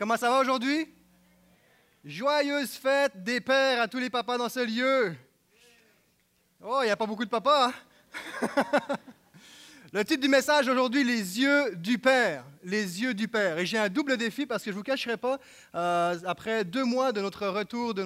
Comment ça va aujourd'hui? Joyeuse fête des pères à tous les papas dans ce lieu. Oh, il n'y a pas beaucoup de papas. Hein? Le titre du message aujourd'hui, les yeux du Père. Les yeux du Père. Et j'ai un double défi parce que je ne vous cacherai pas, euh, après deux mois de notre retour, de,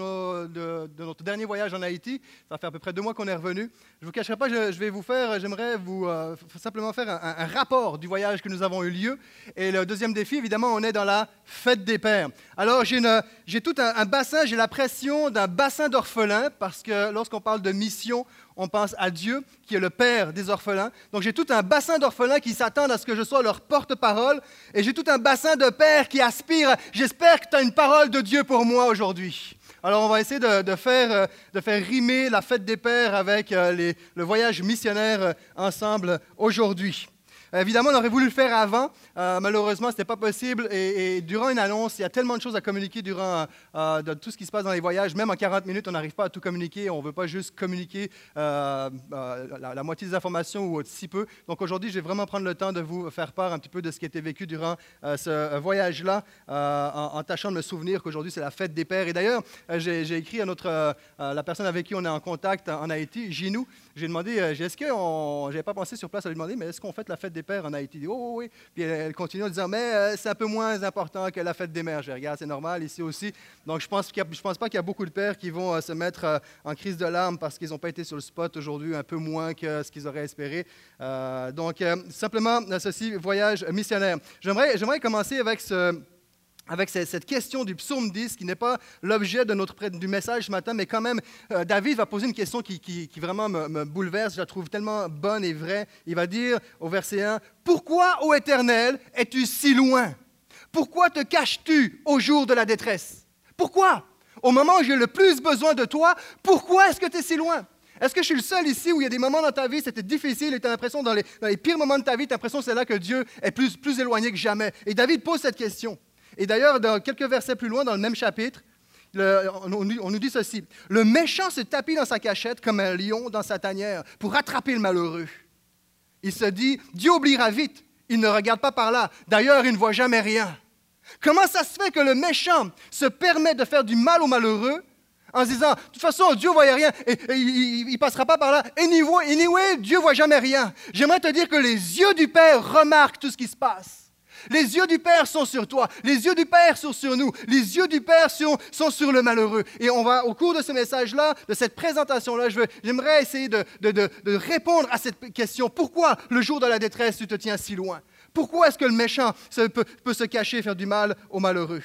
notre dernier voyage en Haïti, ça fait à peu près deux mois qu'on est revenu, je ne vous cacherai pas, je, vais vous faire, j'aimerais vous euh, simplement faire un, rapport du voyage que nous avons eu lieu. Et le deuxième défi, évidemment, on est dans la fête des pères. Alors j'ai tout un, un bassin, j'ai la pression d'un bassin d'orphelins parce que lorsqu'on parle de mission, on pense à Dieu, qui est le Père des orphelins. Donc j'ai tout un bassin d'orphelins qui s'attendent à ce que je sois leur porte-parole, et j'ai tout un bassin de pères qui aspirent, j'espère que tu as une parole de Dieu pour moi aujourd'hui. Alors on va essayer de, faire, euh, de faire rimer la fête des pères avec euh, le voyage missionnaire euh, ensemble aujourd'hui. Évidemment, on aurait voulu le faire avant. Euh, malheureusement, ce n'était pas possible. Et, durant une annonce, il y a tellement de choses à communiquer durant euh, tout ce qui se passe dans les voyages. Même en 40 minutes, on n'arrive pas à tout communiquer. On ne veut pas juste communiquer euh, la, moitié des informations ou si peu. Donc aujourd'hui, je vais vraiment prendre le temps de vous faire part un petit peu de ce qui a été vécu durant ce voyage-là, en, tâchant de me souvenir qu'aujourd'hui, c'est la fête des pères. Et d'ailleurs, j'ai écrit à notre, la personne avec qui on est en contact en Haïti, Ginou. J'ai demandé, est-ce qu'on, j'avais pas pensé sur place à lui demander, mais est-ce qu'on fait la fête des pères en Haïti? Dit, oh, oui, Puis elle continue en disant, mais euh, c'est un peu moins important que la fête des mères. Je regarde, c'est normal ici aussi. Donc, je pense, je pense pas qu'il y a beaucoup de pères qui vont euh, se mettre euh, en crise de larmes parce qu'ils n'ont pas été sur le spot aujourd'hui, un peu moins que ce qu'ils auraient espéré. donc, simplement, ceci, voyage missionnaire. J'aimerais commencer avec ce avec cette question du psaume 10, qui n'est pas l'objet de notre, du message ce matin, mais quand même, euh, David va poser une question qui, qui, vraiment me, bouleverse, je la trouve tellement bonne et vraie. Il va dire au verset 1, Pourquoi, ô Éternel, es-tu si loin? Pourquoi te caches-tu au jour de la détresse? Pourquoi? Au moment où j'ai le plus besoin de toi, pourquoi est-ce que tu es si loin? Est-ce que je suis le seul ici où il y a des moments dans ta vie, c'était difficile et tu as l'impression, dans les, dans les, pires moments de ta vie, tu as l'impression c'est là que Dieu est plus, plus éloigné que jamais? Et David pose cette question. Et d'ailleurs, dans quelques versets plus loin, dans le même chapitre, on, nous dit ceci. Le méchant se tapit dans sa cachette comme un lion dans sa tanière pour rattraper le malheureux. Il se dit, Dieu oubliera vite, il ne regarde pas par là. D'ailleurs, il ne voit jamais rien. Comment ça se fait que le méchant se permet de faire du mal au malheureux en se disant, de toute façon, Dieu ne voit rien et, il ne passera pas par là. Anyway, anyway Dieu ne voit jamais rien. J'aimerais te dire que les yeux du Père remarquent tout ce qui se passe. Les yeux du Père sont sur toi. Les yeux du Père sont sur nous. Les yeux du Père sont, sur le malheureux. Et on va, au cours de ce message-là, de cette présentation-là, j'aimerais essayer de, répondre à cette question. Pourquoi le jour de la détresse, tu te tiens si loin? Pourquoi est-ce que le méchant peut se cacher et faire du mal au malheureux?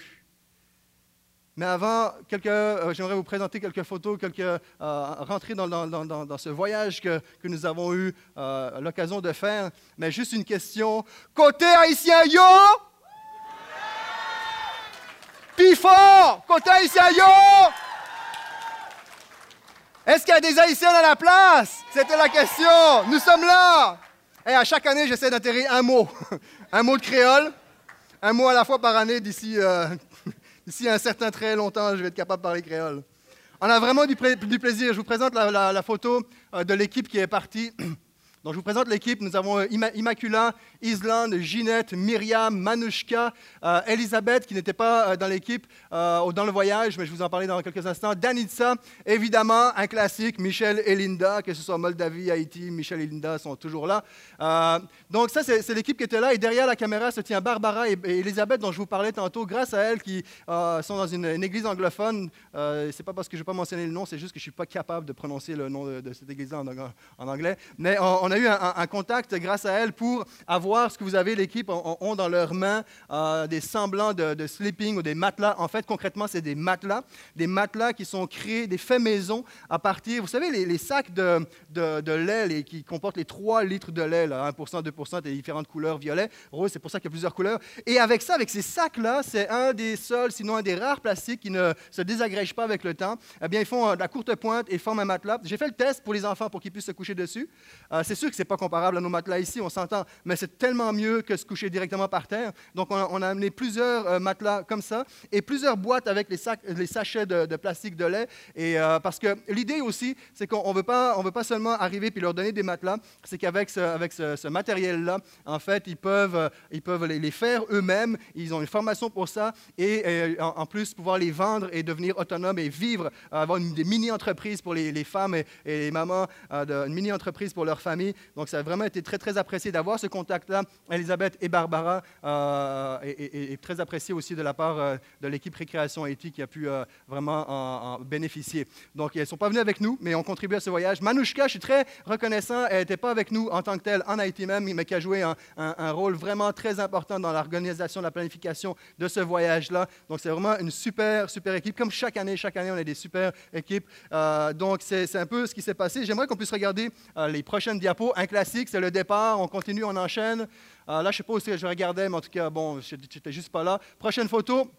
Mais avant, euh, j'aimerais vous présenter quelques photos, quelques euh, rentrer dans, ce voyage que, nous avons eu euh, l'occasion de faire. Mais juste une question. Côté haïtien, yo! Puis! Côté haïtien, yo! Est-ce qu'il y a des haïtiens dans la place? C'était la question. Nous sommes là. Et à chaque année, j'essaie d'intégrer un mot. un mot de créole. Un mot à la fois par année d'ici D'ici un certain très longtemps, je vais être capable de parler créole. On a vraiment du, plaisir. Je vous présente la photo euh, de l'équipe qui est partie. Donc, je vous présente l'équipe. Nous avons euh, Immacula, Islande, Ginette, Myriam, Manushka, euh, Elisabeth, qui n'était pas euh, dans l'équipe dans le voyage, mais je vous en parlais dans quelques instants. Danitsa, évidemment, un classique, Michel et Linda, que ce soit Moldavie, Haïti, Michel et Linda sont toujours là. donc, ça, c'est l'équipe qui était là. Et derrière la caméra se tient Barbara et, Elisabeth, dont je vous parlais tantôt, grâce à elles, qui sont dans une, église anglophone. c'est pas parce que je ne vais pas mentionner le nom, c'est juste que je ne suis pas capable de prononcer le nom de, cette église en, en anglais. Mais on, a eu un, contact grâce à elle pour avoir ce que vous avez, l'équipe, ont, dans leurs mains euh, des semblants de, sleeping ou des matelas. En fait, concrètement, c'est des matelas, des matelas qui sont créés, des faits maison à partir, vous savez, les, sacs de, lait qui comportent les 3 litres de lait, 1%, 2%, des différentes couleurs, violet, rose, c'est pour ça qu'il y a plusieurs couleurs. Et avec ça, avec ces sacs-là, c'est un des seuls, sinon un des rares plastiques qui ne se désagrègent pas avec le temps. Eh bien, ils font euh, de la courte pointe et forment un matelas. J'ai fait le test pour les enfants pour qu'ils puissent se coucher dessus. Euh, c'est sûr que ce n'est pas comparable à nos matelas ici, on s'entend, mais c'est tellement mieux que se coucher directement par terre. Donc, on a, amené plusieurs euh, matelas comme ça et plusieurs boîtes avec les, sacs, les sachets de, plastique de lait. Et, parce que l'idée aussi, c'est qu'on ne veut pas, seulement arriver puis leur donner des matelas, c'est qu'avec ce, matériel-là, en fait, ils peuvent, ils peuvent les, faire eux-mêmes. Ils ont une formation pour ça et, en, plus pouvoir les vendre et devenir autonomes et vivre, avoir une, des mini-entreprises pour les, femmes et, les mamans, euh, une mini-entreprise pour leur famille. Donc, ça a vraiment été très, très apprécié d'avoir ce contact-là. Elisabeth et Barbara, euh, et, très apprécié aussi de la part euh, de l'équipe Récréation Haïti qui a pu vraiment en, bénéficier. Donc, elles ne sont pas venues avec nous, mais ont contribué à ce voyage. Manouchka, je suis très reconnaissant, elle n'était pas avec nous en tant que telle en Haïti même, mais qui a joué un, un rôle vraiment très important dans l'organisation, la planification de ce voyage-là. Donc, c'est vraiment une super, super équipe. Comme chaque année, chaque année, on a des super équipes. Euh, donc, c'est un peu ce qui s'est passé. J'aimerais qu'on puisse regarder euh, les prochaines Un classique, c'est le départ. On continue, on enchaîne. Euh, là, je ne sais pas où je regardais, mais en tout cas, bon, je n'étais juste pas là. Prochaine photo.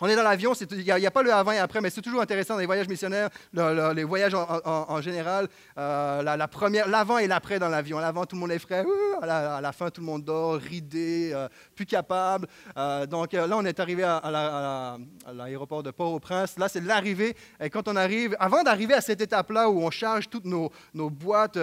On est dans l'avion, il n'y a, pas le avant et après, mais c'est toujours intéressant dans les voyages missionnaires, les voyages en, général, euh, la, l'avant et l'après dans l'avion. L'avant, tout le monde est frais, à, la, fin, tout le monde dort, ridé, euh, plus capable. Euh, donc là, on est arrivé à, l'aéroport de Port-au-Prince. Là, c'est l'arrivée. Et quand on arrive, avant d'arriver à cette étape-là où on charge toutes nos, boîtes,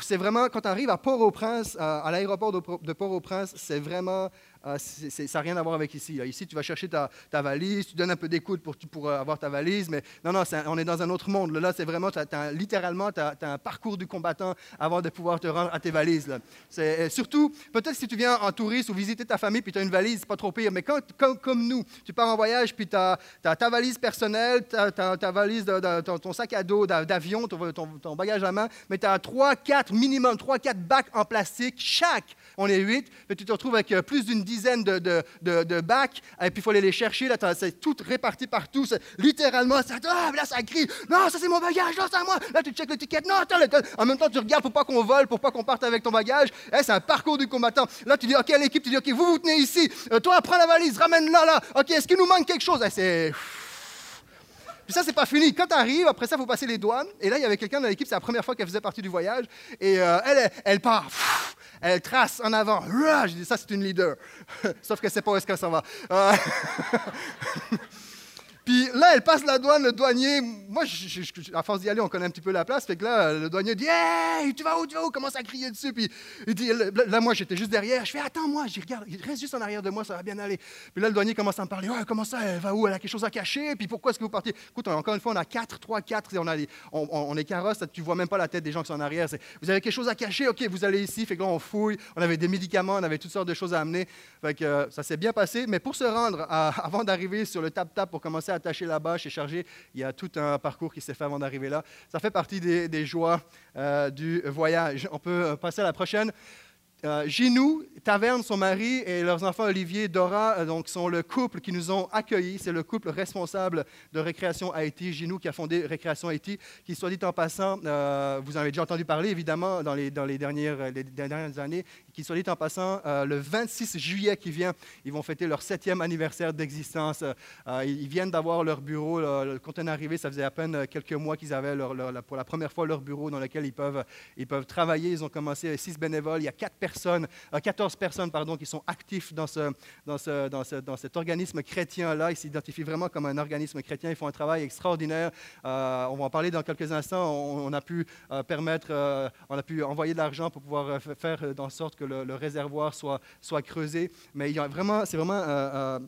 c'est vraiment, quand on arrive à Port-au-Prince, à l'aéroport de Port-au-Prince, c'est vraiment ah, ça n'a rien à voir avec ici. Ici, tu vas chercher ta, valise, tu donnes un peu d'écoute pour, euh, avoir ta valise, mais non, non, on est dans un autre monde. Là, c'est vraiment, littéralement, tu as, un parcours du combattant avant de pouvoir te rendre à tes valises. C'est, surtout, peut-être si tu viens en touriste ou visiter ta famille, puis tu as une valise, pas trop pire, mais quand, comme nous, tu pars en voyage, puis tu as, ta valise personnelle, ta valise, de, ton, sac à dos d'avion, ton, ton, bagage à main, mais tu as 3, 4, minimum 3, 4 bacs en plastique, chaque. On est 8, mais tu te retrouves avec euh, plus d'une dizaine de, de, bacs, et puis il faut aller les chercher. Là, c'est tout réparti partout. Littéralement, ça, ah, là, ça crie Non, ça, c'est mon bagage, non, c'est à moi. Là, tu checkes l'étiquette. Non, attends, en même temps, tu regardes pour pas qu'on vole, pour pas qu'on parte avec ton bagage. Eh, c'est un parcours du combattant. Là, tu dis OK, l'équipe, tu dis OK, vous vous tenez ici. Euh, toi, prends la valise, ramène-la là. OK, est-ce qu'il nous manque quelque chose? Eh, C'est. Puis ça, c'est pas fini. Quand tu arrives, après ça, il faut passer les douanes. Et là, il y avait quelqu'un dans l'équipe, c'est la première fois qu'elle faisait partie du voyage. Et euh, elle, elle part elle trace en avant. Je dis, ça, c'est une leader. Sauf que c'est pas où est-ce qu'elle s'en va. Puis là, elle passe la douane, le douanier. Moi, à force d'y aller, on connaît un petit peu la place. Fait que là, le douanier dit Hey, tu vas où, tu vas où? Commence à crier dessus. Puis il dit, là, moi, j'étais juste derrière. Je fais Attends, moi, j'y regarde. Il reste juste en arrière de moi, ça va bien aller. Puis là, le douanier commence à me parler Ouais, comment ça Elle va où? Elle a quelque chose à cacher. Puis pourquoi est-ce que vous partez Écoute, encore une fois, on a quatre, trois, quatre. On, a on, on, est carrosse, tu vois même pas la tête des gens qui sont en arrière. Vous avez quelque chose à cacher? Ok, vous allez ici. Fait que là, on fouille. On avait des médicaments, on avait toutes sortes de choses à amener. Fait que euh, ça s'est bien passé. Mais pour se rendre, avant d'arriver sur le tap-tap pour commencer à attacher la bâche chargé. Il y a tout un parcours qui s'est fait avant d'arriver là. Ça fait partie des, joies euh, du voyage. On peut euh, passer à la prochaine. Euh, Ginou, Taverne, son mari et leurs enfants Olivier, Dora, euh, donc sont le couple qui nous ont accueillis. C'est le couple responsable de Récréation Haïti, Ginou, qui a fondé Récréation Haïti, qui, soit dit en passant, euh, vous en avez déjà entendu parler évidemment dans les, dernières, années, qui, soit dit en passant, le 26 juillet qui vient, ils vont fêter leur septième anniversaire d'existence. ils viennent d'avoir leur bureau. quand on est arrivé, ça faisait à peine quelques mois qu'ils avaient pour la première fois leur bureau dans lequel ils peuvent, ils peuvent travailler. Ils ont commencé six bénévoles. Il y a quatre personnes 14 euh, personnes pardon, qui sont actifs dans, ce, dans, ce, dans, ce, dans cet organisme chrétien-là. Ils s'identifient vraiment comme un organisme chrétien. Ils font un travail extraordinaire. Euh, on va en parler dans quelques instants. On, a pu euh, permettre, on a pu envoyer de l'argent pour pouvoir faire en sorte que le, réservoir soit, soit creusé. Mais vraiment, c'est vraiment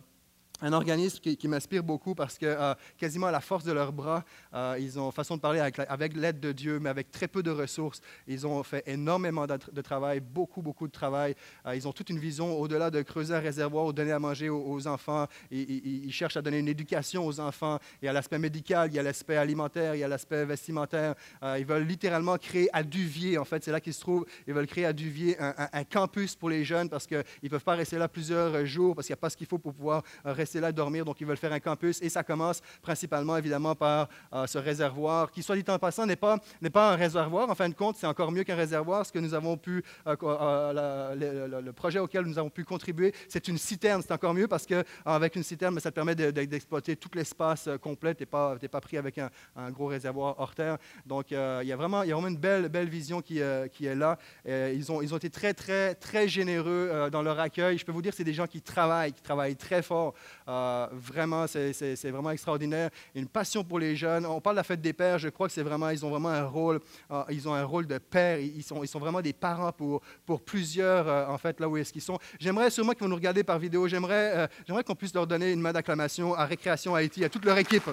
un organisme qui, m'inspire beaucoup parce que euh, quasiment à la force de leurs bras, euh, ils ont façon de parler avec, l'aide de Dieu, mais avec très peu de ressources. Ils ont fait énormément de, travail, beaucoup, beaucoup de travail. Euh, ils ont toute une vision au-delà de creuser un réservoir ou donner à manger aux, enfants. Ils, cherchent à donner une éducation aux enfants. Il y a l'aspect médical, il y a l'aspect alimentaire, il y a l'aspect vestimentaire. ils veulent littéralement créer à Duvier, en fait, c'est là qu'ils se trouvent. Ils veulent créer à Duvier un, un campus pour les jeunes parce qu'ils ne peuvent pas rester là plusieurs jours parce qu'il n'y a pas ce qu'il faut pour pouvoir rester rester là, dormir. Donc, ils veulent faire un campus et ça commence principalement, évidemment, par euh, ce réservoir qui, soit dit en passant, n'est pas, n'est pas un réservoir. En fin de compte, c'est encore mieux qu'un réservoir. Ce que nous avons pu, euh, euh, le, projet auquel nous avons pu contribuer, c'est une citerne. C'est encore mieux parce qu'avec une citerne, ça te permet d'exploiter tout l'espace complet. Tu n'es pas, pas pris avec un, gros réservoir hors terre. Donc, il y a vraiment, y a vraiment une belle, belle vision qui, qui est là. ils, ont, ils ont été très, très, très généreux dans leur accueil. Je peux vous dire, c'est des gens qui travaillent, qui travaillent très fort. Vraiment, c'est vraiment extraordinaire. Une passion pour les jeunes. On parle de la fête des pères. Je crois que c'est vraiment, ils ont vraiment un rôle, euh, ils ont un rôle de père. Ils sont, vraiment des parents pour, plusieurs, euh, en fait, là où est-ce qu'ils sont. J'aimerais sûrement qu'ils vont nous regarder par vidéo. Euh, j'aimerais qu'on puisse leur donner une main d'acclamation à Récréation Haïti, à toute leur équipe.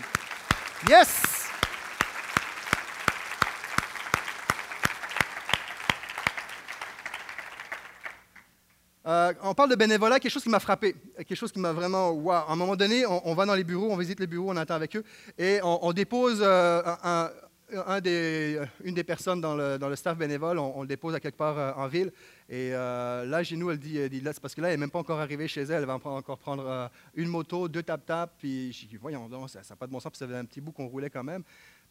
Yes! Euh, on parle de bénévolat, quelque chose qui m'a frappé, quelque chose qui m'a vraiment. Wow. À un moment donné, on, va dans les bureaux, on visite les bureaux, on attend avec eux, et on, dépose euh, des, une des personnes dans le, staff bénévole, on, le dépose à quelque part euh, en ville. Et là, chez nous, elle dit, dit c'est parce que là, elle n'est même pas encore arrivée chez elle, elle va encore prendre une moto, deux tap-tap, puis je dis, voyons ça n'a pas de bon sens, puis ça faisait un petit bout qu'on roulait quand même.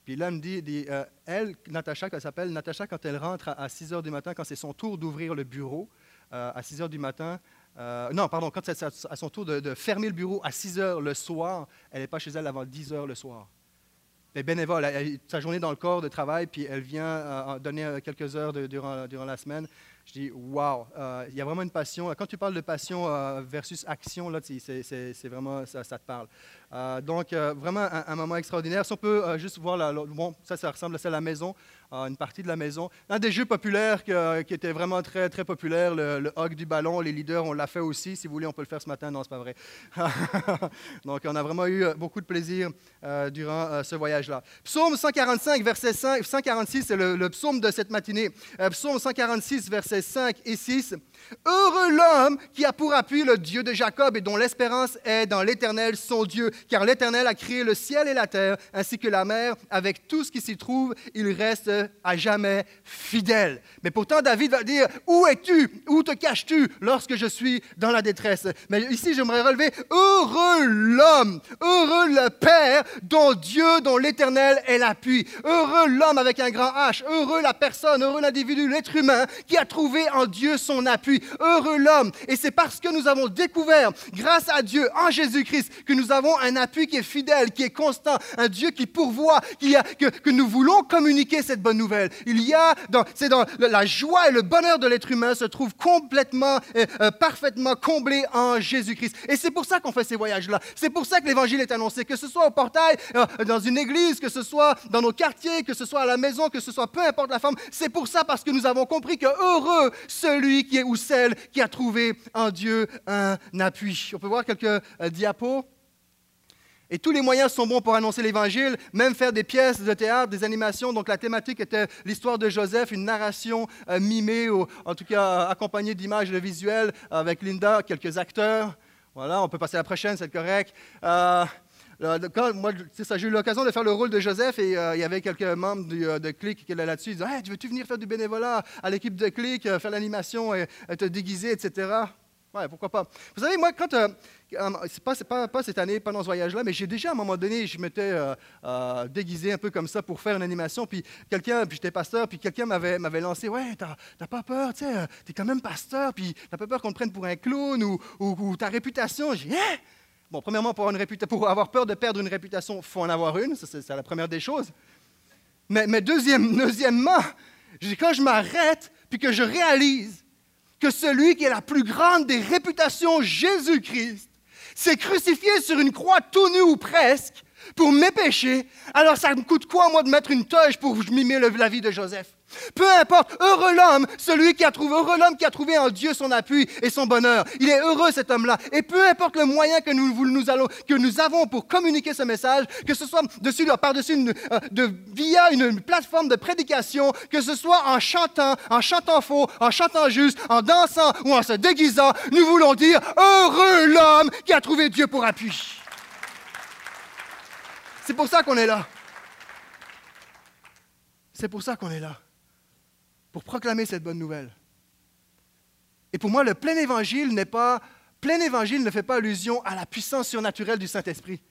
Puis là, elle me dit, dit elle, Natacha, qu'elle s'appelle, Natacha, quand elle rentre à, à 6 heures du matin, quand c'est son tour d'ouvrir le bureau, euh, à 6 heures du matin. Euh, non, pardon, quand c'est à son tour de, fermer le bureau à 6 heures le soir, elle n'est pas chez elle avant 10 heures le soir. Elle est bénévole, sa journée dans le corps de travail, puis elle vient euh, donner quelques heures durant, la semaine. Je dis, waouh, il y a vraiment une passion. Quand tu parles de passion versus action, là, c'est vraiment, ça, te parle. Donc, vraiment un, moment extraordinaire. Si on peut juste voir, la, bon, ça, ça ressemble à la maison une partie de la maison. Un des jeux populaires qui était vraiment très, très populaire, le, le hog du ballon. Les leaders, on l'a fait aussi. Si vous voulez, on peut le faire ce matin. Non, c'est pas vrai. Donc, on a vraiment eu euh, beaucoup de plaisir euh, durant euh, ce voyage-là. Psaume 145, verset 5, 146, c'est le, le, psaume de cette matinée. psaume 146, versets 5 et 6. Heureux l'homme qui a pour appui le Dieu de Jacob et dont l'espérance est dans l'Éternel, son Dieu, car l'Éternel a créé le ciel et la terre, ainsi que la mer, avec tout ce qui s'y trouve, il reste à jamais fidèle. Mais pourtant, David va dire, où es-tu? Où te caches-tu lorsque je suis dans la détresse? Mais ici, j'aimerais relever, heureux l'homme, heureux le Père, dont Dieu, dont l'Éternel est l'appui. Heureux l'homme avec un grand H, heureux la personne, heureux l'individu, l'être humain qui a trouvé en Dieu son appui. Heureux l'homme. Et c'est parce que nous avons découvert, grâce à Dieu, en Jésus-Christ, que nous avons un appui qui est fidèle, qui est constant, un Dieu qui pourvoit, que, nous voulons communiquer cette bonne nouvelle. Il y a, c'est dans la joie et le bonheur de l'être humain se trouve complètement, euh, euh, parfaitement comblé en Jésus-Christ. Et c'est pour ça qu'on fait ces voyages-là. C'est pour ça que l'Évangile est annoncé, que ce soit au portail, euh, dans une église, que ce soit dans nos quartiers, que ce soit à la maison, que ce soit peu importe la forme. C'est pour ça parce que nous avons compris que heureux celui qui est ou celle qui a trouvé en Dieu un appui. On peut voir quelques diapos? Et tous les moyens sont bons pour annoncer l'Évangile, même faire des pièces de théâtre, des animations. Donc la thématique était l'histoire de Joseph, une narration euh, mimée, ou en tout cas accompagnée d'images visuelles avec Linda, quelques acteurs. Voilà, on peut passer à la prochaine, c'est correct. Euh, quand, moi, j'ai eu l'occasion de faire le rôle de Joseph et euh, il y avait quelques membres de Click qui étaient là-dessus. Ils disaient hey, Tu veux-tu venir faire du bénévolat à l'équipe de Click, faire l'animation et, te déguiser, etc. Ouais, pourquoi pas. Vous savez, moi, quand, c'est pas, pas, pas, cette année, pas dans ce voyage-là, mais j'ai déjà à un moment donné, je m'étais euh, euh, déguisé un peu comme ça pour faire une animation, puis quelqu'un, puis j'étais pasteur, puis quelqu'un m'avait, lancé, ouais, t'as, pas peur, tu sais, euh, t'es quand même pasteur, puis t'as pas peur qu'on te prenne pour un clown ou, ta réputation. J'ai dit, hein? Bon, premièrement, pour avoir, une pour avoir peur de perdre une réputation, il faut en avoir une, c'est, la première des choses. Mais, mais deuxième, deuxièmement, quand je m'arrête, puis que je réalise que celui qui est la plus grande des réputations, Jésus-Christ, s'est crucifié sur une croix tout nu ou presque pour mes péchés, alors ça me coûte quoi, moi, de mettre une toge pour mimer la vie de Joseph? Peu importe, heureux l'homme, celui qui a trouvé, heureux l'homme qui a trouvé en Dieu son appui et son bonheur. Il est heureux cet homme-là. Et peu importe le moyen que nous, nous, allons, que nous avons pour communiquer ce message, que ce soit dessus, par-dessus, euh, via une plateforme de prédication, que ce soit en chantant, en chantant faux, en chantant juste, en dansant ou en se déguisant, nous voulons dire heureux l'homme qui a trouvé Dieu pour appui. C'est pour ça qu'on est là. C'est pour ça qu'on est là pour proclamer cette bonne nouvelle. Et pour moi, le plein évangile n'est pas Plein évangile ne fait pas allusion à la puissance surnaturelle du Saint-Esprit.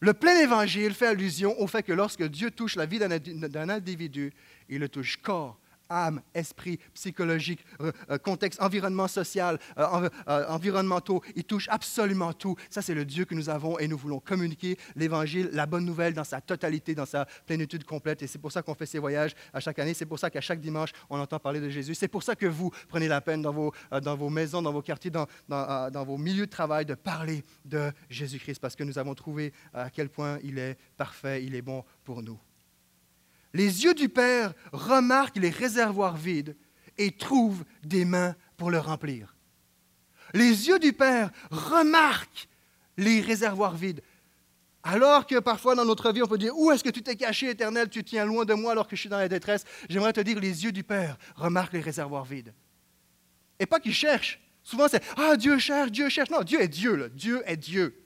Le plein évangile fait allusion au fait que lorsque Dieu touche la vie d'un individu, il le touche corps, âme, esprit, psychologique, euh, euh, contexte, environnement social, euh, environnementaux. Il touche absolument tout. Ça, c'est le Dieu que nous avons et nous voulons communiquer l'Évangile, la bonne nouvelle dans sa totalité, dans sa plénitude complète. Et c'est pour ça qu'on fait ces voyages à chaque année. C'est pour ça qu'à chaque dimanche, on entend parler de Jésus. C'est pour ça que vous prenez la peine dans vos, dans vos maisons, dans vos quartiers, dans, dans, dans vos milieux de travail de parler de Jésus-Christ parce que nous avons trouvé à quel point il est parfait, il est bon pour nous. Les yeux du Père remarquent les réservoirs vides et trouvent des mains pour le remplir. Les yeux du Père remarquent les réservoirs vides. Alors que parfois dans notre vie, on peut dire, où est-ce que tu t'es caché, éternel, tu tiens loin de moi alors que je suis dans la détresse. J'aimerais te dire, les yeux du Père remarquent les réservoirs vides. Et pas qu'il cherche. Souvent, c'est, ah, Dieu cherche, Dieu cherche. Non, Dieu est Dieu, Dieu est Dieu.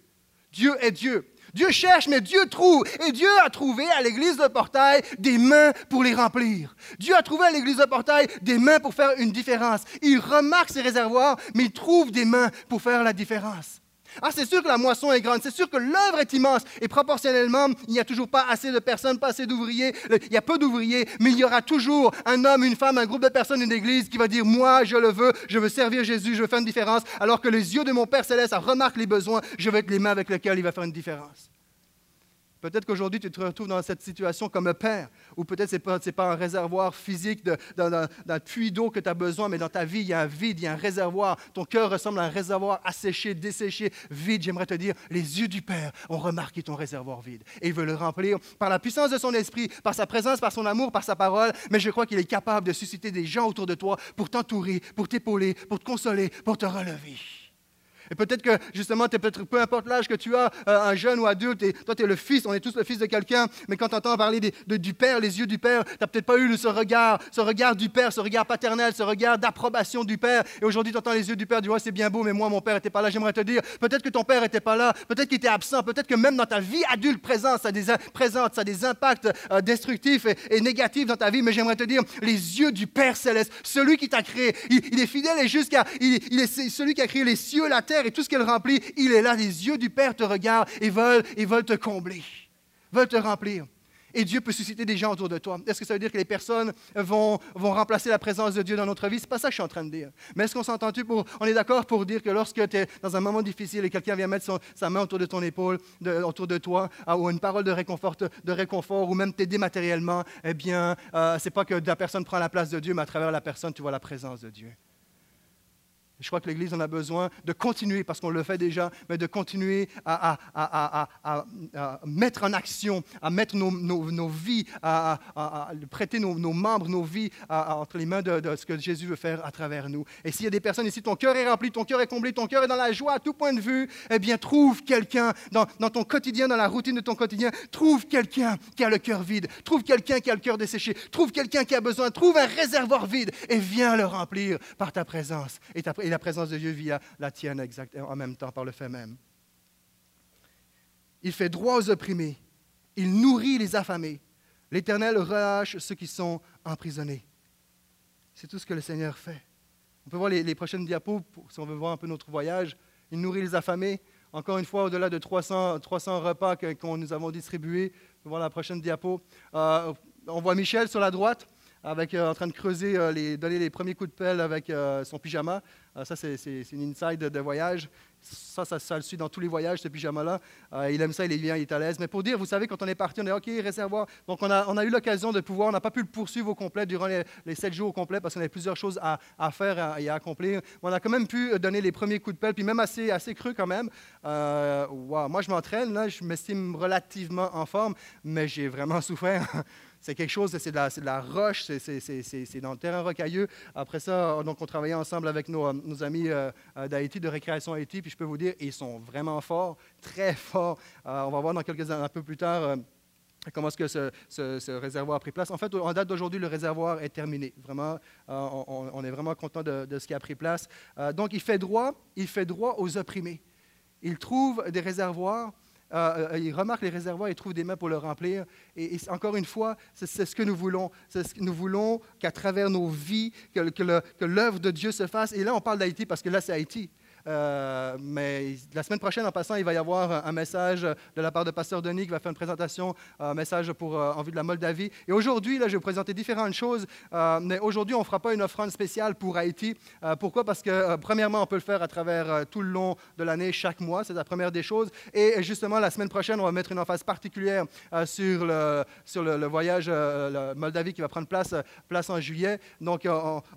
Dieu est Dieu. Dieu cherche, mais Dieu trouve. Et Dieu a trouvé à l'église de Portail des mains pour les remplir. Dieu a trouvé à l'église de Portail des mains pour faire une différence. Il remarque ses réservoirs, mais il trouve des mains pour faire la différence. Ah, c'est sûr que la moisson est grande, c'est sûr que l'œuvre est immense et proportionnellement, il n'y a toujours pas assez de personnes, pas assez d'ouvriers, il y a peu d'ouvriers, mais il y aura toujours un homme, une femme, un groupe de personnes, une église qui va dire Moi, je le veux, je veux servir Jésus, je veux faire une différence, alors que les yeux de mon Père Céleste remarquent les besoins, je veux être les mains avec lesquelles il va faire une différence. Peut-être qu'aujourd'hui, tu te retrouves dans cette situation comme un père, ou peut-être ce n'est pas, pas, un réservoir physique d'un puits d'eau que tu as besoin, mais dans ta vie, il y a un vide, il y a un réservoir. Ton cœur ressemble à un réservoir asséché, desséché, vide. J'aimerais te dire, les yeux du Père ont remarqué ton réservoir vide et il veut le remplir par la puissance de son esprit, par sa présence, par son amour, par sa parole. Mais je crois qu'il est capable de susciter des gens autour de toi pour t'entourer, pour t'épauler, pour te consoler, pour te relever. Et peut-être que, justement, peu importe l'âge que tu as, euh, un jeune ou adulte, et toi, tu es le fils, on est tous le fils de quelqu'un, mais quand tu entends parler du Père, les yeux du Père, tu n'as peut-être pas eu ce regard, ce regard du Père, ce regard paternel, ce regard d'approbation du Père. Et aujourd'hui, tu entends les yeux du Père, tu vois, c'est bien beau, mais moi, mon Père n'était pas là. J'aimerais te dire, peut-être que ton Père n'était pas là, peut-être qu'il était absent, peut-être que même dans ta vie adulte présente, ça a des, ça des impacts euh, destructifs et, négatifs dans ta vie, mais j'aimerais te dire, les yeux du Père céleste, celui qui t'a créé, il, est fidèle et jusqu'à, il, il est celui qui a créé les cieux, la terre et tout ce qu'elle remplit il est là, les yeux du Père te regardent et veulent, veulent te combler, veulent te remplir. Et Dieu peut susciter des gens autour de toi. Est-ce que ça veut dire que les personnes vont, vont remplacer la présence de Dieu dans notre vie? Ce n'est pas ça que je suis en train de dire. Mais est-ce qu'on s'entend pour, on est d'accord pour dire que lorsque tu es dans un moment difficile et quelqu'un vient mettre sa main autour de ton épaule, autour de toi, ah, ou une parole de réconfort, de réconfort ou même t'aider matériellement, eh bien, euh, ce n'est pas que la personne prend la place de Dieu, mais à travers la personne, tu vois la présence de Dieu. Je crois que l'Église en a besoin de continuer, parce qu'on le fait déjà, mais de continuer à, mettre en action, à mettre nos, vies, à, prêter nos, membres, nos vies entre les mains de, ce que Jésus veut faire à travers nous. Et s'il y a des personnes ici, ton cœur est rempli, ton cœur est comblé, ton cœur est dans la joie à tout point de vue, eh bien, trouve quelqu'un dans, ton quotidien, dans la routine de ton quotidien, trouve quelqu'un qui a le cœur vide, trouve quelqu'un qui a le cœur desséché, trouve quelqu'un qui a besoin, trouve un réservoir vide et viens le remplir par ta présence et ta, la présence de Dieu via la tienne exactement en même temps par le fait même. Il fait droit aux opprimés. Il nourrit les affamés. L'Éternel relâche ceux qui sont emprisonnés. C'est tout ce que le Seigneur fait. On peut voir les, prochaines diapos si on veut voir un peu notre voyage. Il nourrit les affamés. Encore une fois, au-delà de 300, 300 repas que, nous avons distribués. On peut voir la prochaine diapo. Euh, on voit Michel sur la droite euh, en train de creuser, euh, les, donner les premiers coups de pelle avec euh, son pyjama. ça, c'est, une inside de, voyage. Ça, ça, le suit dans tous les voyages, ce pyjama-là. il aime ça, il est bien, il est à l'aise. Mais pour dire, vous savez, quand on est parti, on est OK, réservoir. Donc, on a, on a eu l'occasion de pouvoir, on n'a pas pu le poursuivre au complet durant les, sept jours au complet parce qu'on avait plusieurs choses à, faire et à, accomplir. Mais on a quand même pu donner les premiers coups de pelle, puis même assez, assez cru quand même. Moi, je m'entraîne, je m'estime relativement en forme, mais j'ai vraiment souffert. C'est quelque chose, c'est de, la, roche, c'est dans le terrain rocailleux. Après ça, donc on travaillait ensemble avec nos, amis euh, euh, d'Haïti, de Récréation Haïti, puis je peux vous dire, ils sont vraiment forts, très forts. Euh, on va voir dans quelques un peu plus tard. Comment est-ce que ce, réservoir a pris place? En fait, en date d'aujourd'hui, le réservoir est terminé. Vraiment, on, est vraiment content de, de, ce qui a pris place. donc, il fait droit, il fait droit aux opprimés. Il trouve des réservoirs euh, euh, il remarque les réservoirs, il trouve des mains pour le remplir. Et, encore une fois, c'est ce que nous voulons. Ce que nous voulons qu'à travers nos vies, que l'œuvre de Dieu se fasse. Et là, on parle d'Haïti parce que là, c'est Haïti. Euh, mais la semaine prochaine, en passant, il va y avoir un message de la part de Pasteur Denis qui va faire une présentation, un message pour, en vue de la Moldavie. Et aujourd'hui, là, je vais vous présenter différentes choses. mais aujourd'hui, on ne fera pas une offrande spéciale pour Haïti. pourquoi? Parce que, premièrement, on peut le faire à travers tout le long de l'année, chaque mois. C'est la première des choses. Et justement, la semaine prochaine, on va mettre une emphase particulière sur le, sur le, voyage Moldavie qui va prendre place, place en juillet. Donc,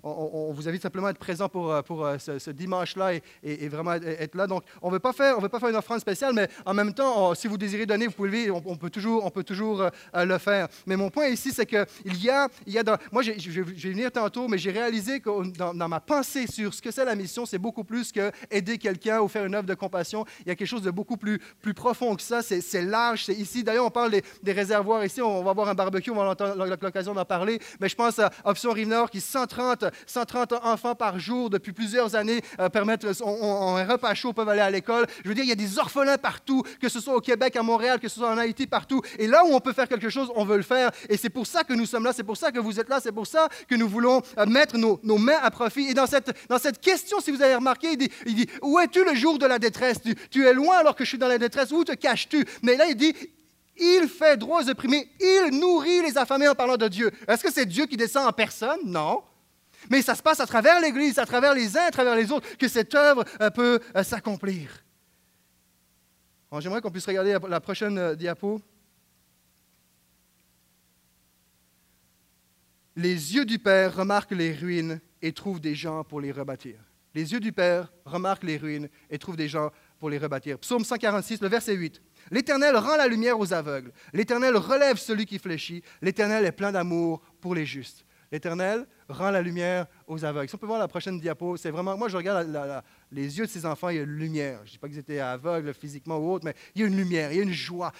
on, vous invite simplement à être présent pour, pour ce, dimanche-là et, vraiment être là. Donc, on ne veut pas faire une offrande spéciale, mais en même temps, si vous désirez donner, vous pouvez on, on peut toujours, on peut toujours euh, le faire. Mais mon point ici, c'est qu'il y a, il y a moi, je vais venir tantôt, mais j'ai réalisé que dans, ma pensée sur ce que c'est la mission, c'est beaucoup plus que aider quelqu'un ou faire une œuvre de compassion. Il y a quelque chose de beaucoup plus, profond que ça. C'est large, c'est ici. D'ailleurs, on parle des, réservoirs ici. On va avoir un barbecue, on va avoir l'occasion d'en parler. Mais je pense à Option Rive-Nord qui 130, 130 enfants par jour depuis plusieurs années euh, permettent, un repas chaud, peuvent aller à l'école. Je veux dire, il y a des orphelins partout, que ce soit au Québec, à Montréal, que ce soit en Haïti, partout. Et là où on peut faire quelque chose, on veut le faire. Et c'est pour ça que nous sommes là, c'est pour ça que vous êtes là, c'est pour ça que nous voulons euh, mettre nos, mains à profit. Et dans cette, dans cette question, si vous avez remarqué, il dit, il dit Où es-tu le jour de la détresse? Tu, tu es loin alors que je suis dans la détresse. Où te caches-tu? Mais là, il dit il fait droit aux opprimés, il nourrit les affamés en parlant de Dieu. Est-ce que c'est Dieu qui descend en personne? Non. Mais ça se passe à travers l'Église, à travers les uns, à travers les autres, que cette œuvre euh, peut euh, s'accomplir. J'aimerais qu'on puisse regarder la prochaine euh, diapo. Les yeux du Père remarquent les ruines et trouvent des gens pour les rebâtir. Les yeux du Père remarquent les ruines et trouvent des gens pour les rebâtir. Psaume 146, le verset 8. L'Éternel rend la lumière aux aveugles. L'Éternel relève celui qui fléchit. L'Éternel est plein d'amour pour les justes. L'Éternel rend la lumière aux aveugles. Si on peut voir la prochaine diapo, c'est vraiment, moi je regarde les yeux de ces enfants, il y a une lumière. Je ne dis pas qu'ils étaient aveugles physiquement ou autre, mais il y a une lumière, il y a une joie.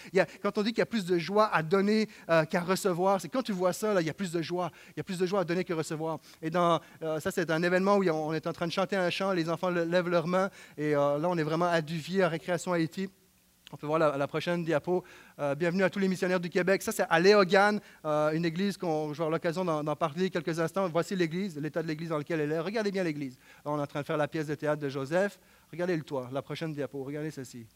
quand on dit qu'il y a plus de joie à donner euh, qu'à recevoir, c'est quand tu vois ça, il y a plus de joie. Il y a plus de joie à donner que recevoir. Et dans, euh, ça, c'est un événement où on est en train de chanter un chant, les enfants lèvent leurs mains, et euh, là, on est vraiment à Duvier, à Récréation Haïti. On peut voir la, prochaine diapo. Euh, bienvenue à tous les missionnaires du Québec. Ça, c'est à Léogane, euh, une église qu'on avoir l'occasion d'en parler quelques instants. Voici l'église, l'état de l'église dans lequel elle est. Regardez bien l'église. On est en train de faire la pièce de théâtre de Joseph. Regardez le toit, la prochaine diapo. Regardez ceci.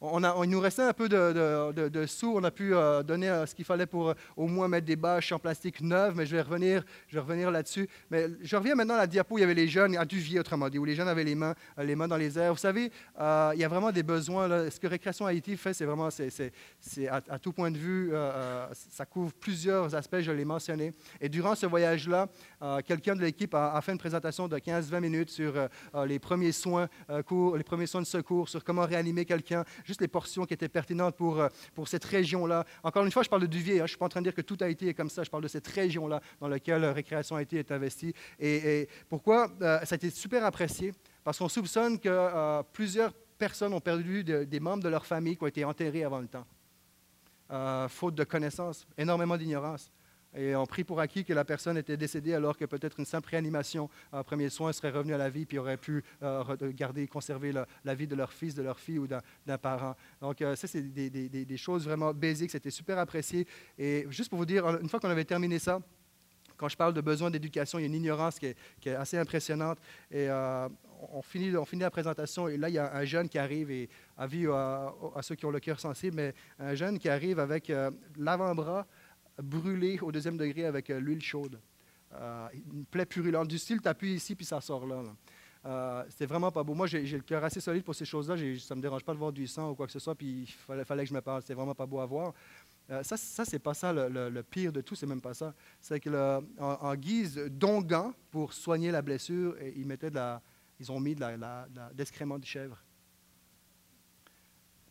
On, il nous restait un peu de, sous. On a pu euh, donner euh, ce qu'il fallait pour euh, au moins mettre des bâches en plastique neuves, mais je vais revenir, revenir là-dessus. Mais je reviens maintenant à la diapo où il y avait les jeunes, à Duvier autrement dit, où les jeunes avaient les mains, les mains dans les airs. Vous savez, il y a vraiment des besoins. Ce que Récréation Haïti fait, c'est vraiment, c'est, à, à, tout point de vue, ça couvre plusieurs aspects, je l'ai mentionné. Et durant ce voyage-là, quelqu'un de l'équipe a, fait une présentation de 15-20 minutes sur les premiers soins, les premiers soins de secours, sur comment réanimer quelqu'un juste les portions qui étaient pertinentes pour, euh, pour cette région-là. Encore une fois, je parle de Duvier, hein. je ne suis pas en train de dire que tout a été comme ça, je parle de cette région-là dans laquelle Récréation Haïti est investie. Et, pourquoi euh, ça a été super apprécié? Parce qu'on soupçonne que euh, plusieurs personnes ont perdu des membres de leur famille qui ont été enterrés avant le temps, faute de connaissances, énormément d'ignorance. Et on prie pour acquis que la personne était décédée alors que peut-être une simple réanimation en premier soin serait revenue à la vie puis aurait pu euh, garder conserver la, vie de leur fils, de leur fille ou d'un parent. Donc, euh, ça, c'est des, choses vraiment basiques. C'était super apprécié. Et juste pour vous dire, une fois qu'on avait terminé ça, quand je parle de besoin d'éducation, il y a une ignorance qui est, assez impressionnante. Et euh, on, finit, on finit la présentation et là, il y a un jeune qui arrive et avis à ceux qui ont le cœur sensible, mais un jeune qui arrive avec l'avant-bras brûlé au deuxième degré avec euh, l'huile chaude. Euh, une plaie purulente. Du style, tu ici, puis ça sort là. Euh, c'était vraiment pas beau. Moi, j'ai le cœur assez solide pour ces choses-là. Ça ne me dérange pas de voir du sang ou quoi que ce soit, puis il fallait, que je me parle. C'était vraiment pas beau à voir. ça, ça c'est pas ça le, pire de tout, c'est même pas ça. C'est que en, guise d'onguent pour soigner la blessure, ils, mettaient de ils ont mis de l'excrément de chèvre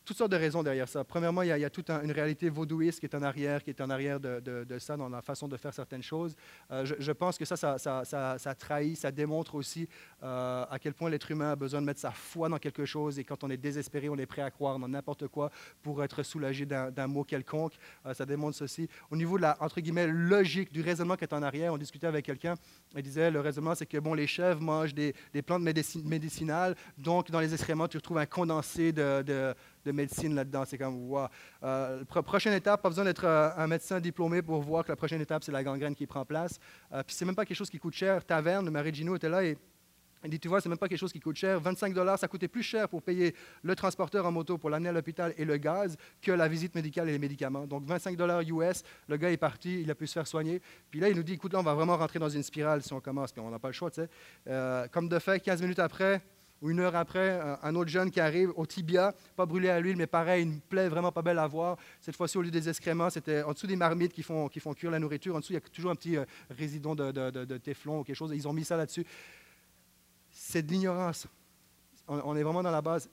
toutes sortes de raisons derrière ça. Premièrement, il y a, toute une réalité vaudouiste qui est en arrière, qui est en arrière de, ça, dans la façon de faire certaines choses. Euh, je, pense que ça ça, trahit, ça démontre aussi euh, à quel point l'être humain a besoin de mettre sa foi dans quelque chose et quand on est désespéré, on est prêt à croire dans n'importe quoi pour être soulagé d'un mot quelconque. Euh, ça démontre ceci. Au niveau de la, entre guillemets, logique du raisonnement qui est en arrière, on discutait avec quelqu'un, il disait, le raisonnement, c'est que bon, les chèvres mangent des, plantes médicinales, donc dans les excréments, tu retrouves un condensé de de médecine là-dedans. C'est comme, wow. Euh, prochaine étape, pas besoin d'être euh, un médecin diplômé pour voir que la prochaine étape, c'est la gangrène qui prend place. Euh, puis c'est même pas quelque chose qui coûte cher. Taverne, Marie Gino était là et Il dit, tu vois, c'est même pas quelque chose qui coûte cher. 25 dollars, ça coûtait plus cher pour payer le transporteur en moto pour l'amener à l'hôpital et le gaz que la visite médicale et les médicaments. Donc 25 dollars US, le gars est parti, il a pu se faire soigner. Puis là, il nous dit, écoute, là, on va vraiment rentrer dans une spirale si on commence, puis on n'a pas le choix, tu sais. Euh, comme de fait, 15 minutes après, une heure après, un autre jeune qui arrive au tibia, pas brûlé à l'huile, mais pareil, une plaie vraiment pas belle à voir. Cette fois-ci, au lieu des excréments, c'était en dessous des marmites qui font, qui font cuire la nourriture. En dessous, il y a toujours un petit euh, résident de, de, de, téflon ou quelque chose. Ils ont mis ça là-dessus c'est de l'ignorance. On, est vraiment dans la base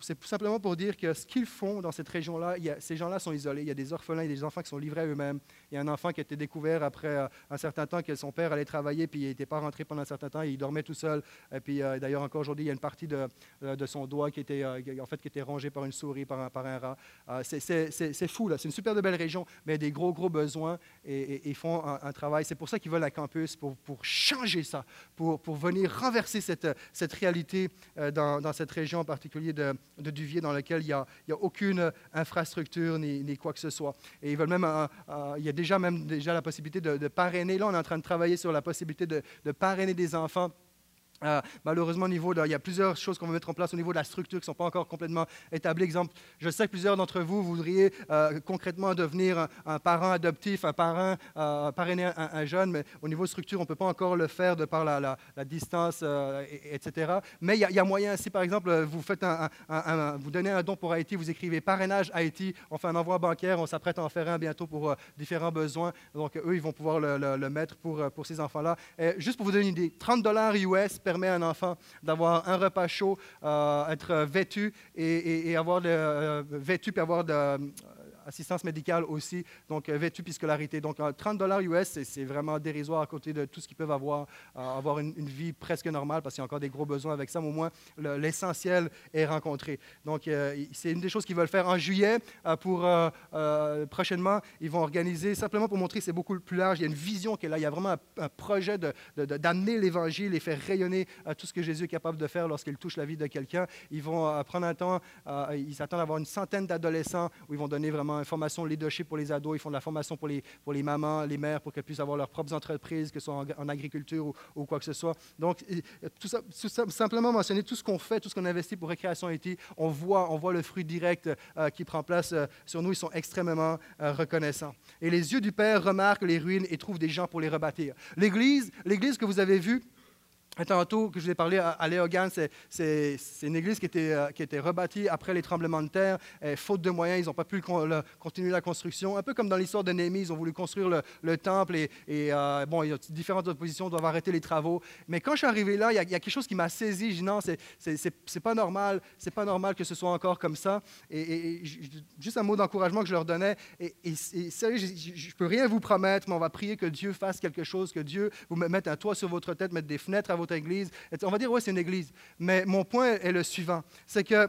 c'est simplement pour dire que ce qu'ils font dans cette région-là, ces gens-là sont isolés. Il y a des orphelins, il y a des enfants qui sont livrés à eux-mêmes. Il y a un enfant qui a été découvert après euh, un certain temps que son père allait travailler, puis il n'était pas rentré pendant un certain temps, il dormait tout seul. Et puis euh, d'ailleurs, encore aujourd'hui, il y a une partie de, euh, son doigt qui était, en fait, qui était rongée par une souris, par un, rat. c'est fou, là. C'est une super belle région, mais des gros, gros besoins et, ils font un, travail. C'est pour ça qu'ils veulent un campus, pour, changer ça, pour, venir renverser cette, réalité dans cette région en particulier de, Duvier dans lequel il n'y a, a, aucune infrastructure ni, quoi que ce soit. Et ils veulent même, euh, euh, il y a déjà même déjà la possibilité de, de, parrainer. Là, on est en train de travailler sur la possibilité de, de parrainer des enfants euh, malheureusement, au niveau il y a plusieurs choses qu'on va mettre en place au niveau de la structure qui ne sont pas encore complètement établies. Exemple, je sais que plusieurs d'entre vous voudriez euh, concrètement devenir un, parent adoptif, un parent, euh, parrainer un, jeune, mais au niveau structure, on ne peut pas encore le faire de par la, distance, etc. Mais il y, a moyen, si par exemple vous, faites un, vous donnez un don pour Haïti, vous écrivez parrainage Haïti, on fait un envoi bancaire, on s'apprête à en faire un bientôt pour différents besoins. Donc, eux, ils vont pouvoir le, mettre pour, pour ces enfants-là. Juste pour vous donner une idée, 30 dollars US permet à un enfant d'avoir un repas chaud, euh, être vêtu et, avoir euh, vêtu puis avoir de, assistance médicale aussi, donc euh, vêtu puis scolarité. Donc 30 dollars US, c'est vraiment dérisoire à côté de tout ce qu'ils peuvent avoir, euh, avoir une, vie presque normale parce qu'il y a encore des gros besoins avec ça, mais au moins l'essentiel est rencontré. Donc euh, c'est une des choses qu'ils veulent faire en juillet. pour prochainement, ils vont organiser simplement pour montrer c'est beaucoup plus large. Il y a une vision qui est là. Il y a vraiment un, projet d'amener l'Évangile et faire rayonner tout ce que Jésus est capable de faire lorsqu'il touche la vie de quelqu'un. Ils vont prendre un temps, ils s'attendent à avoir une centaine d'adolescents où ils vont donner vraiment une formation leadership pour les ados, ils font de la formation pour les, pour les mamans, les mères, pour qu'elles puissent avoir leurs propres entreprises, que ce soit en, agriculture ou, quoi que ce soit. Donc, tout simplement mentionner tout ce qu'on fait, tout ce qu'on investit pour Récréation Haïti, on voit, on voit le fruit direct euh, qui prend place euh, sur nous. Ils sont extrêmement euh, reconnaissants. Et les yeux du Père remarquent les ruines et trouvent des gens pour les rebâtir. L'Église, l'Église que vous avez vue, Tantôt que je vous ai parlé à, Léogane, c'est une église qui était, euh, qui était rebâtie après les tremblements de terre. faute de moyens, ils n'ont pas pu continuer la construction. Un peu comme dans l'histoire de Néhémie, ils ont voulu construire le, temple et, euh, bon, il y a différentes oppositions, doivent arrêter les travaux. Mais quand je suis arrivé là, il y a, quelque chose qui m'a saisi. Je dis non, c'est pas normal, c'est pas normal que ce soit encore comme ça. Et, juste un mot d'encouragement que je leur donnais. Et, sérieux, je ne peux rien vous promettre, mais on va prier que Dieu fasse quelque chose, que Dieu vous mette un toit sur votre tête, mette des fenêtres à votre église. On va dire, oui, c'est une église. Mais mon point est le suivant. C'est que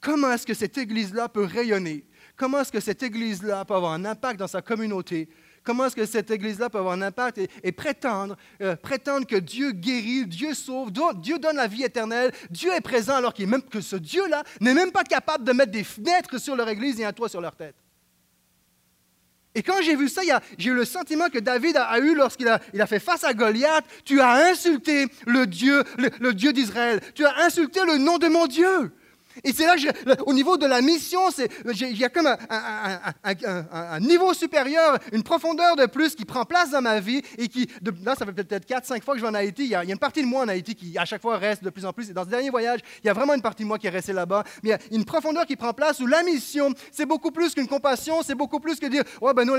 comment est-ce que cette église-là peut rayonner? Comment est-ce que cette église-là peut avoir un impact dans sa communauté? Comment est-ce que cette église-là peut avoir un impact et, prétendre, euh, prétendre que Dieu guérit, Dieu sauve, Dieu donne la vie éternelle, Dieu est présent alors que ce Dieu-là n'est même pas capable de mettre des fenêtres sur leur église et un toit sur leur tête? Et quand j'ai vu ça, j'ai eu le sentiment que David a, eu lorsqu'il a, fait face à Goliath. Tu as insulté le Dieu, le Dieu d'Israël. Tu as insulté le nom de mon Dieu. Et c'est là que, au niveau de la mission, il y a comme un, niveau supérieur, une profondeur de plus qui prend place dans ma vie et qui, là, ça fait peut-être 4-5 fois que je vais en Haïti. Il y, a, une partie de moi en Haïti qui, à chaque fois, reste de plus en plus. Et dans ce dernier voyage, il y a vraiment une partie de moi qui est restée là-bas. Mais il y a une profondeur qui prend place où la mission, c'est beaucoup plus qu'une compassion, c'est beaucoup plus que dire, ouais, ben nous,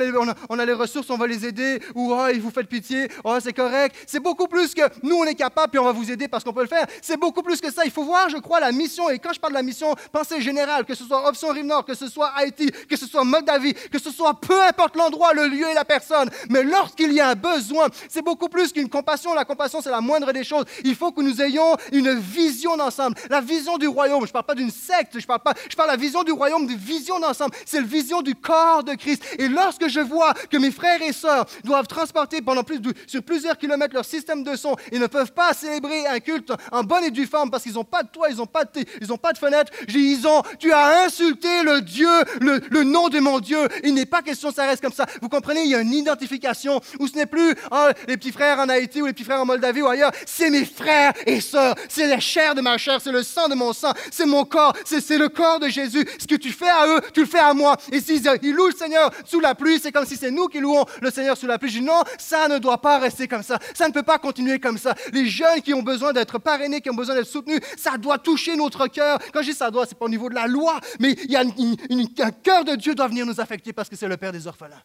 on a, les ressources, on va les aider, ou oh, vous faites pitié, oh, c'est correct. C'est beaucoup plus que nous, on est capable, puis on va vous aider parce qu'on peut le faire. C'est beaucoup plus que ça. Il faut voir, je crois, la mission. Et quand je parle de la mission, pensée générale, que ce soit Option Rive-Nord, que ce soit Haïti, que ce soit Moldavie, que ce soit peu importe l'endroit, le lieu et la personne. Mais lorsqu'il y a un besoin, c'est beaucoup plus qu'une compassion. La compassion, c'est la moindre des choses. Il faut que nous ayons une vision d'ensemble. La vision du royaume. Je ne parle pas d'une secte, je parle pas, je parle de la vision du royaume, de vision d'ensemble. C'est la vision du corps de Christ. Et lorsque je vois que mes frères et sœurs doivent transporter pendant plus sur plusieurs kilomètres leur système de son et ne peuvent pas célébrer un culte en bonne et due forme parce qu'ils n'ont pas de toit, ils n'ont pas de, ils ont pas de fenêtre, reconnaître, ils ont, tu as insulté le Dieu, le, nom de mon Dieu. Il n'est pas question que ça reste comme ça. Vous comprenez, il y a une identification où ce n'est plus ah, les petits frères en Haïti ou les petits frères en Moldavie ou ailleurs. C'est mes frères et sœurs. C'est la chair de ma chair, c'est le sang de mon sang, c'est mon corps, c'est le corps de Jésus. Ce que tu fais à eux, tu le fais à moi. Et s'ils louent le Seigneur sous la pluie, c'est comme si c'est nous qui louons le Seigneur sous la pluie. Je dis non, ça ne doit pas rester comme ça. Ça ne peut pas continuer comme ça. Les jeunes qui ont besoin d'être parrainés, qui ont besoin d'être soutenus, ça doit toucher notre cœur. Je dis ça doit, c'est pas au niveau de la loi, mais il y a un cœur de Dieu doit venir nous affecter parce que c'est le Père des orphelins.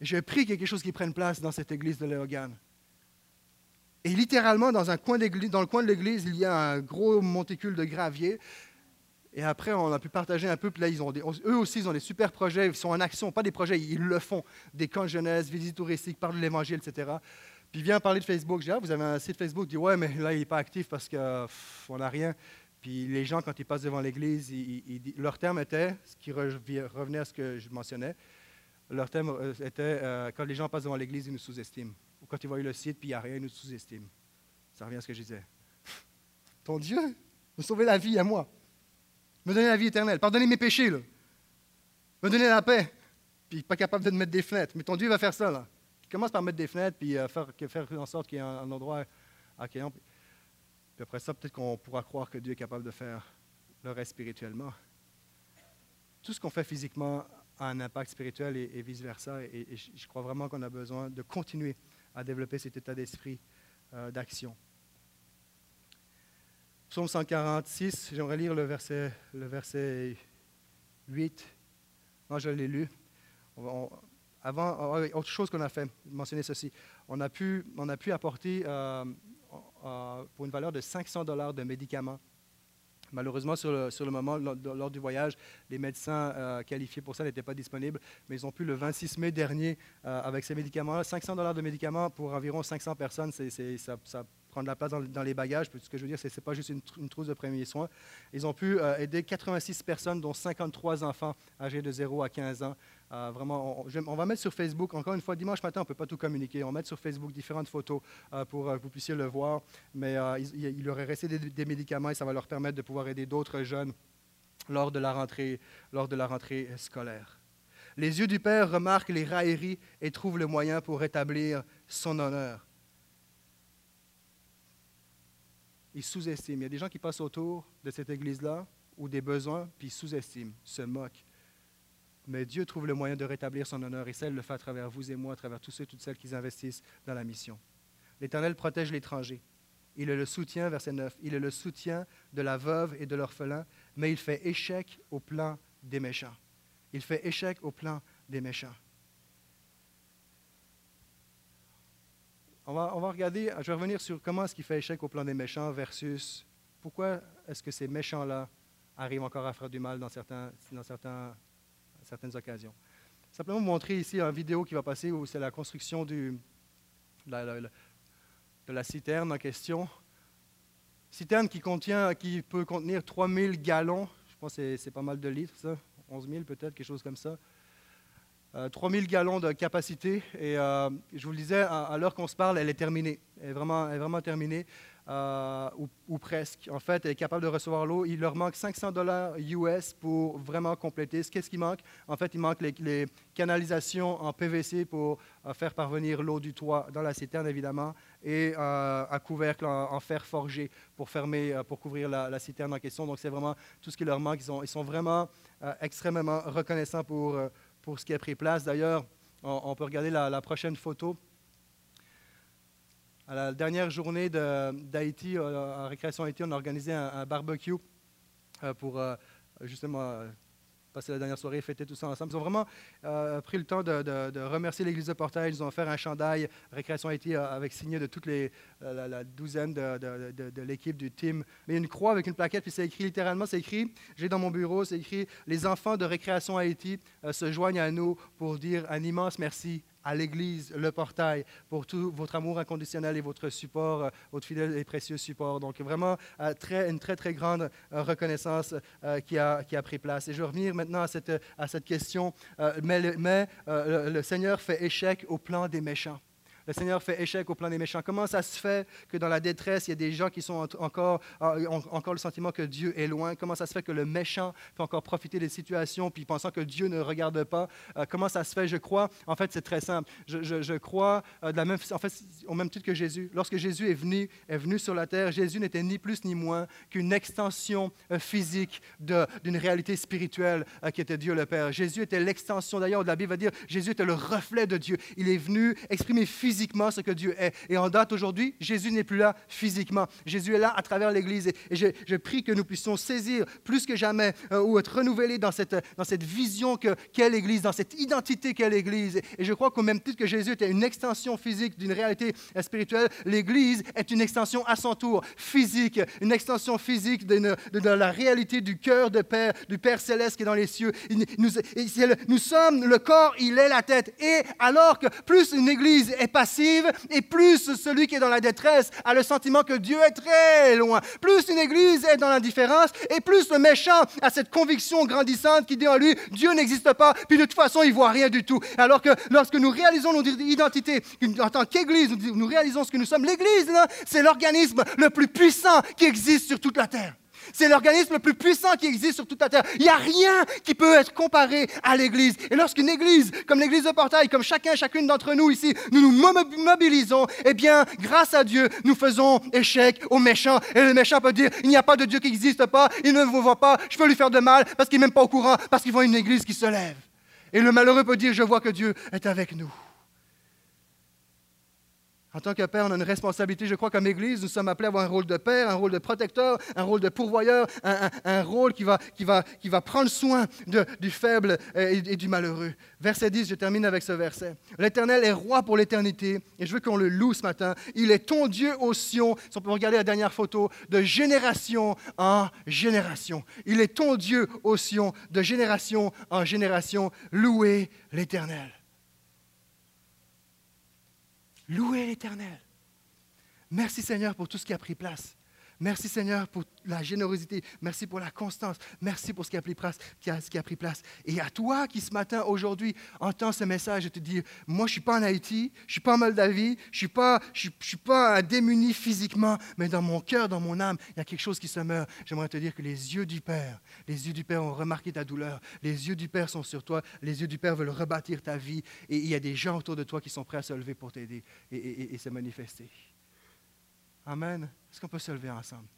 Et je prie quelque chose qui prenne place dans cette église de Léogane. Et littéralement, dans, un coin dans le coin de l'église, il y a un gros monticule de gravier. Et après, on a pu partager un peu. Puis là, ils ont eux aussi, ils ont des super projets. Ils sont en action, pas des projets, ils le font. Des camps de jeunesse, visites touristiques, parlent de l'évangile, etc. Puis vient parler de Facebook. Je dis, ah, vous avez un site Facebook? Il dit, ouais, mais là, il n'est pas actif parce qu'on n'a rien. Puis les gens, quand ils passent devant l'église, leur terme était, ce qui revenait à ce que je mentionnais, leur thème euh, était euh, quand les gens passent devant l'église, ils nous sous-estiment. Ou quand ils voient le site, puis il n'y a rien, ils nous sous-estiment. Ça revient à ce que je disais. Ton Dieu me sauver la vie à moi. Me donner la vie éternelle. Pardonner mes péchés. Me donner la paix. Puis pas capable de me mettre des fenêtres. Mais ton Dieu va faire ça, là. Il commence par mettre des fenêtres, puis euh, faire, faire en sorte qu'il y ait un, endroit accueillant. Puis, puis après ça, peut-être qu'on pourra croire que Dieu est capable de faire le reste spirituellement. Tout ce qu'on fait physiquement un impact spirituel et, vice-versa. Et, je crois vraiment qu'on a besoin de continuer à développer cet état d'esprit euh, d'action. Psaume 146, j'aimerais lire le verset, le verset 8. Non, je l'ai lu. avant, oh, autre chose qu'on a fait, mentionner ceci. On a pu, on a pu apporter euh, euh, pour une valeur de 500 dollars de médicaments Malheureusement, sur le, moment, lors, du voyage, les médecins euh, qualifiés pour ça n'étaient pas disponibles, mais ils ont pu le 26 mai dernier, avec ces médicaments 500 dollars de médicaments pour environ 500 personnes, c'est, ça, prend de la place dans, les bagages. Ce que je veux dire, ce n'est pas juste une, trousse de premiers soins. Ils ont pu euh, aider 86 personnes, dont 53 enfants âgés de 0 à 15 ans, vraiment, on, va mettre sur Facebook, encore une fois, dimanche matin, on ne peut pas tout communiquer. On va mettre sur Facebook différentes photos euh, pour euh, que vous puissiez le voir. Mais euh, il, leur est resté des, médicaments et ça va leur permettre de pouvoir aider d'autres jeunes lors de la rentrée, lors de la rentrée scolaire. Les yeux du Père remarquent les railleries et trouvent le moyen pour rétablir son honneur. Ils sous-estiment. Il y a des gens qui passent autour de cette église-là ou des besoins, puis ils sous-estiment, se moquent. Mais Dieu trouve le moyen de rétablir son honneur et celle le fait à travers vous et moi, à travers tous ceux et toutes celles qui investissent dans la mission. L'Éternel protège l'étranger. Il est le soutien, verset 9, il est le soutien de la veuve et de l'orphelin, mais il fait échec au plan des méchants. Il fait échec au plan des méchants. On va, regarder, je vais revenir sur comment est-ce qu'il fait échec au plan des méchants versus pourquoi est-ce que ces méchants-là arrivent encore à faire du mal dans certaines occasions. Simplement vous montrer ici une vidéo qui va passer où c'est la construction de la citerne en question. Citerne qui, contient, qui peut contenir 3000 gallons, je pense que c'est pas mal de litres, ça, 11 000 peut-être, quelque chose comme ça. 3000 euh, gallons de capacité. Et euh, je vous le disais, à, l'heure qu'on se parle, elle est terminée. Elle est vraiment, est vraiment terminée. Euh, ou, presque. En fait, elle est capable de recevoir l'eau. Il leur manque 500 dollars US pour vraiment compléter. Qu'est-ce qui manque? En fait, il manque les, canalisations en PVC pour faire parvenir l'eau du toit dans la citerne, évidemment, et un couvercle en, fer forgé pour fermer, pour couvrir la, citerne en question. Donc, c'est vraiment tout ce qui leur manque. Ils sont, ils sont vraiment extrêmement reconnaissants pour, pour ce qui a pris place. D'ailleurs, on, peut regarder la prochaine photo à la dernière journée d'Haïti, euh, en Récréation Haïti, on a organisé un, barbecue euh, pour euh, justement passer la dernière soirée, fêter tout ça ensemble. Ils ont vraiment pris le temps de, remercier l'Église de Portail. Ils ont offert un chandail Récréation Haïti avec signé de toute les, la, douzaine de, l'équipe du team. Mais une croix avec une plaquette, puis c'est écrit littéralement, c'est écrit, j'ai dans mon bureau, c'est écrit, les enfants de Récréation Haïti se joignent à nous pour dire un immense merci à l'Église, le portail, pour tout votre amour inconditionnel et votre support, euh, votre fidèle et précieux support. Donc vraiment, euh, une très, très grande euh, reconnaissance qui, a, qui a pris place. Et je vais revenir maintenant à cette, à cette question. mais, mais le, Seigneur fait échec au plan des méchants. Le Seigneur fait échec au plan des méchants. Comment ça se fait que dans la détresse, il y a des gens qui euh, ont encore le sentiment que Dieu est loin? Comment ça se fait que le méchant peut encore profiter des situations puis pensant que Dieu ne regarde pas? Euh, comment ça se fait? Je crois, en fait, c'est très simple. Je, crois euh, de la même, en fait, au même titre que Jésus. Lorsque Jésus est venu, est venu sur la terre, Jésus n'était ni plus ni moins qu'une extension physique d'une réalité spirituelle qui était Dieu le Père. Jésus était l'extension, d'ailleurs, la Bible va dire, Jésus était le reflet de Dieu. Il est venu exprimer physiquement physiquement ce que Dieu est. Et en date aujourd'hui, Jésus n'est plus là physiquement. Jésus est là à travers l'Église. Et, je, prie que nous puissions saisir plus que jamais euh, ou être renouvelés dans cette, dans cette vision qu'est l'Église, dans cette identité qu'est l'Église. Et, je crois qu'au même titre que Jésus était une extension physique d'une réalité spirituelle, l'Église est une extension à son tour physique, une extension physique de, la réalité du cœur de Père, du Père céleste qui est dans les cieux. nous, nous sommes le corps, il est la tête. Et alors que plus une Église est pas et plus celui qui est dans la détresse a le sentiment que Dieu est très loin. Plus une église est dans l'indifférence et plus le méchant a cette conviction grandissante qui dit en lui, Dieu n'existe pas, puis de toute façon, il voit rien du tout. Alors que lorsque nous réalisons notre identité en tant qu'église, nous réalisons ce que nous sommes, l'église, c'est l'organisme le plus puissant qui existe sur toute la terre. C'est l'organisme le plus puissant qui existe sur toute la terre. Il n'y a rien qui peut être comparé à l'Église. Et lorsqu'une Église, comme l'Église de Portail, comme chacun, chacune d'entre nous ici, nous nous mobilisons, eh bien, grâce à Dieu, nous faisons échec aux méchants. Et le méchant peut dire, il n'y a pas de Dieu qui n'existe pas, il ne vous voit pas, je peux lui faire de mal parce qu'il n'est même pas au courant, parce qu'il voit une Église qui se lève. Et le malheureux peut dire, je vois que Dieu est avec nous. En tant que père, on a une responsabilité. Je crois qu'en Église, nous sommes appelés à avoir un rôle de père, un rôle de protecteur, un rôle de pourvoyeur, un, rôle qui va, prendre soin du faible et, du malheureux. Verset 10, je termine avec ce verset. L'Éternel est roi pour l'éternité et je veux qu'on le loue ce matin. Il est ton Dieu au Sion. Si on peut regarder la dernière photo, de génération en génération. Il est ton Dieu au Sion, de génération en génération. Louez l'Éternel. Louez l'Éternel. Merci Seigneur pour tout ce qui a pris place. Merci Seigneur pour la générosité. Merci pour la constance. Merci pour ce qui a pris place. Et à toi qui ce matin, aujourd'hui, entends ce message et te dis, moi je ne suis pas en Haïti, je ne suis pas en Moldavie, je ne suis pas, je, suis pas démuni physiquement, mais dans mon cœur, dans mon âme, il y a quelque chose qui se meurt. J'aimerais te dire que les yeux du Père, les yeux du Père ont remarqué ta douleur. Les yeux du Père sont sur toi. Les yeux du Père veulent rebâtir ta vie. Et il y a des gens autour de toi qui sont prêts à se lever pour t'aider et se manifester. Amen. Est-ce qu'on peut se lever ensemble?